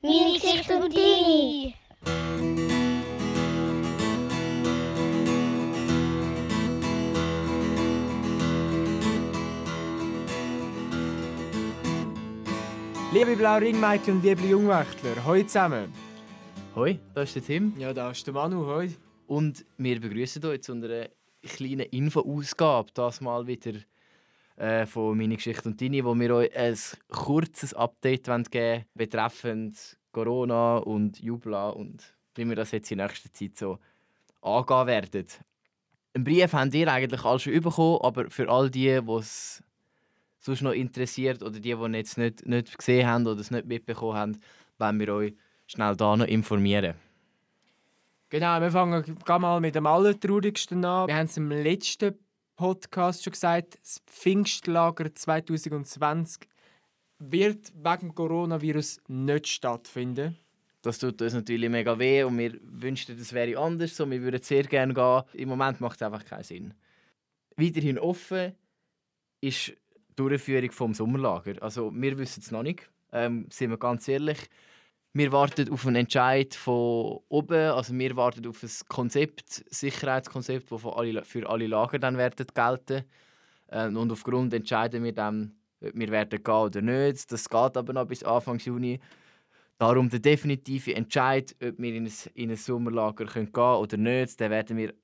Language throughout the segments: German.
Meine Geschichte und deine. Liebe Blau-Ring-Mädchen und liebe Jungwächtler, hoi zusammen. Hoi, da ist der Tim. Ja, da ist der Manu, hoi. Und wir begrüßen euch zu einer kleinen Info-Ausgabe. Das mal wieder äh, von «Meine Geschichte und Deine», wo wir euch ein kurzes Update geben wollen, betreffend Corona und Jubla und wie wir das jetzt in nächster Zeit so angehen werden. Einen Brief habt ihr eigentlich alle schon bekommen, aber für all die, die es sonst noch interessiert oder die, die es nicht, nicht gesehen haben oder es nicht mitbekommen haben, wollen wir euch schnell da noch informieren. Genau, wir fangen mal mit dem Allertraurigsten an. Wir haben es im letzten Podcast schon gesagt, das Pfingstlager 2020 wird wegen Coronavirus nicht stattfinden. Das tut uns natürlich mega weh und wir wünschten, das wäre anders. So, wir würden sehr gerne gehen. Im Moment macht es einfach keinen Sinn. Weiterhin offen ist die Durchführung vom Sommerlager. Also wir wissen es noch nicht, ähm, sind wir ganz ehrlich. Wir warten auf einen Entscheid von oben, also wir warten auf ein Konzept, Sicherheitskonzept, das für alle, Lager dann werden gelten. Ähm, und aufgrund entscheiden wir dann, ob wir werden gehen oder nicht. Das geht aber noch bis Anfang Juni. Darum der definitive Entscheid, ob wir in ein, in ein Sommerlager gehen können oder nicht, den werden wir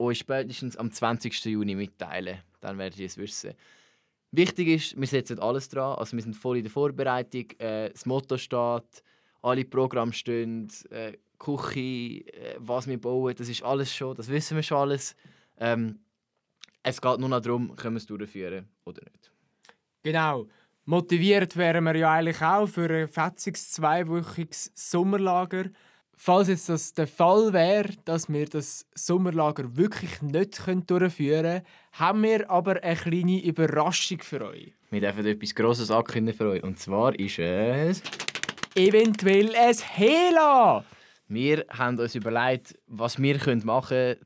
euch spätestens am 20. Juni mitteilen. Dann werdet ihr es wissen. Wichtig ist, wir setzen alles dran. Also wir sind voll in der Vorbereitung. Äh, das Motto steht, alle Programme stehen, äh, Küche, äh, was wir bauen, das ist alles schon, das wissen wir schon alles. Ähm, es geht nur noch darum, können wir es durchführen oder nicht. Genau. Motiviert wären wir ja eigentlich auch für ein fetziges zweiwöchiges Sommerlager. Falls jetzt das der Fall wäre, dass wir das Sommerlager wirklich nicht durchführen können, haben wir aber eine kleine Überraschung für euch. Wir dürfen etwas Grosses ankündigen für euch. Und zwar ist es... Eventuell ein Hela! Wir haben uns überlegt, was wir machen können,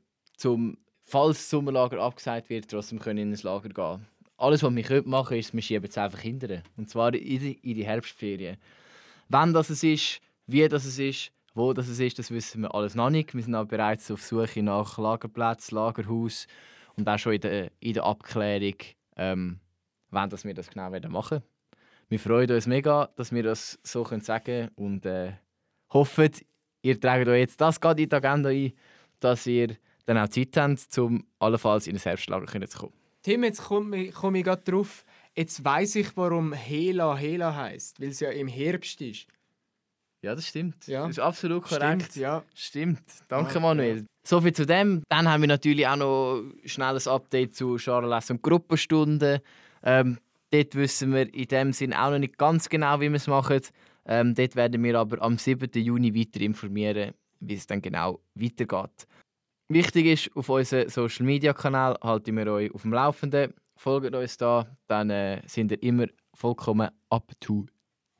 um, falls das Sommerlager abgesagt wird, trotzdem in ein Lager gehen. Alles, was wir machen können, ist, wir schieben es einfach hinterher. Und zwar in die, in die Herbstferien. Wann das es ist, wie das es ist, wo das es ist, das wissen wir alles noch nicht. Wir sind aber bereits auf Suche nach Lagerplatz, Lagerhaus und auch schon in der, in der Abklärung, ähm, wann das wir das genau machen Wir freuen uns mega, dass wir das so können sagen und äh, hoffen, ihr tragt euch jetzt das gerade in die Agenda ein, dass ihr dann auch Zeit habt, um allenfalls in ein Herbstlager zu kommen. Tim, jetzt komme komm ich gerade drauf. Jetzt weiß ich, warum Hela Hela heißt, weil es ja im Herbst ist. Ja, das stimmt. Ja. Das ist absolut korrekt. Stimmt, ja. Stimmt. Danke, Ja, Manuel. ja. So viel zu dem. Dann haben wir natürlich auch noch ein schnelles Update zu Charles und Gruppenstunden. Ähm, dort wissen wir in dem Sinn auch noch nicht ganz genau, wie wir es machen. Ähm, dort werden wir aber am 7. Juni weiter informieren, wie es dann genau weitergeht. Wichtig ist, auf unseren Social Media Kanal halten wir euch auf dem Laufenden. Folgt uns da, dann äh, sind ihr immer vollkommen up to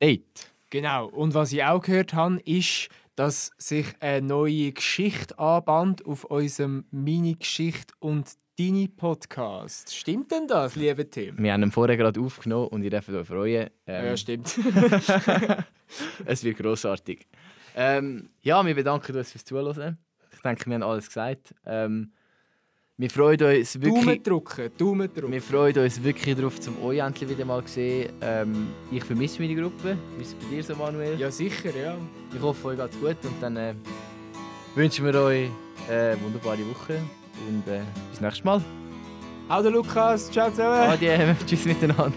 date. Genau. Und was ich auch gehört habe, ist, dass sich eine neue Geschichte anbahnt auf unserem Mini-Geschichte und Deine Podcast. Stimmt denn das, lieber Tim? Wir haben ihn vorher gerade aufgenommen und ihr dürft euch freuen. Ähm, ja, stimmt. es wird grossartig. Ähm, ja, wir bedanken uns fürs Zuhören. Ich denke, wir haben alles gesagt. Ähm, wir freuen uns Daumen wirklich, drücken, Daumen drücken. wir freuen uns wirklich darauf, zum euch endlich wieder mal zu sehen. Ähm, ich vermisse meine Gruppe. Wie ist es bei dir so, Manuel? Ja, sicher, ja. Ich hoffe, euch geht's gut und dann äh, wünschen wir euch äh, eine wunderbare Woche und äh, bis nächstes Mal. Der Lukas, ciao zusammen. Adieu, tschüss miteinander.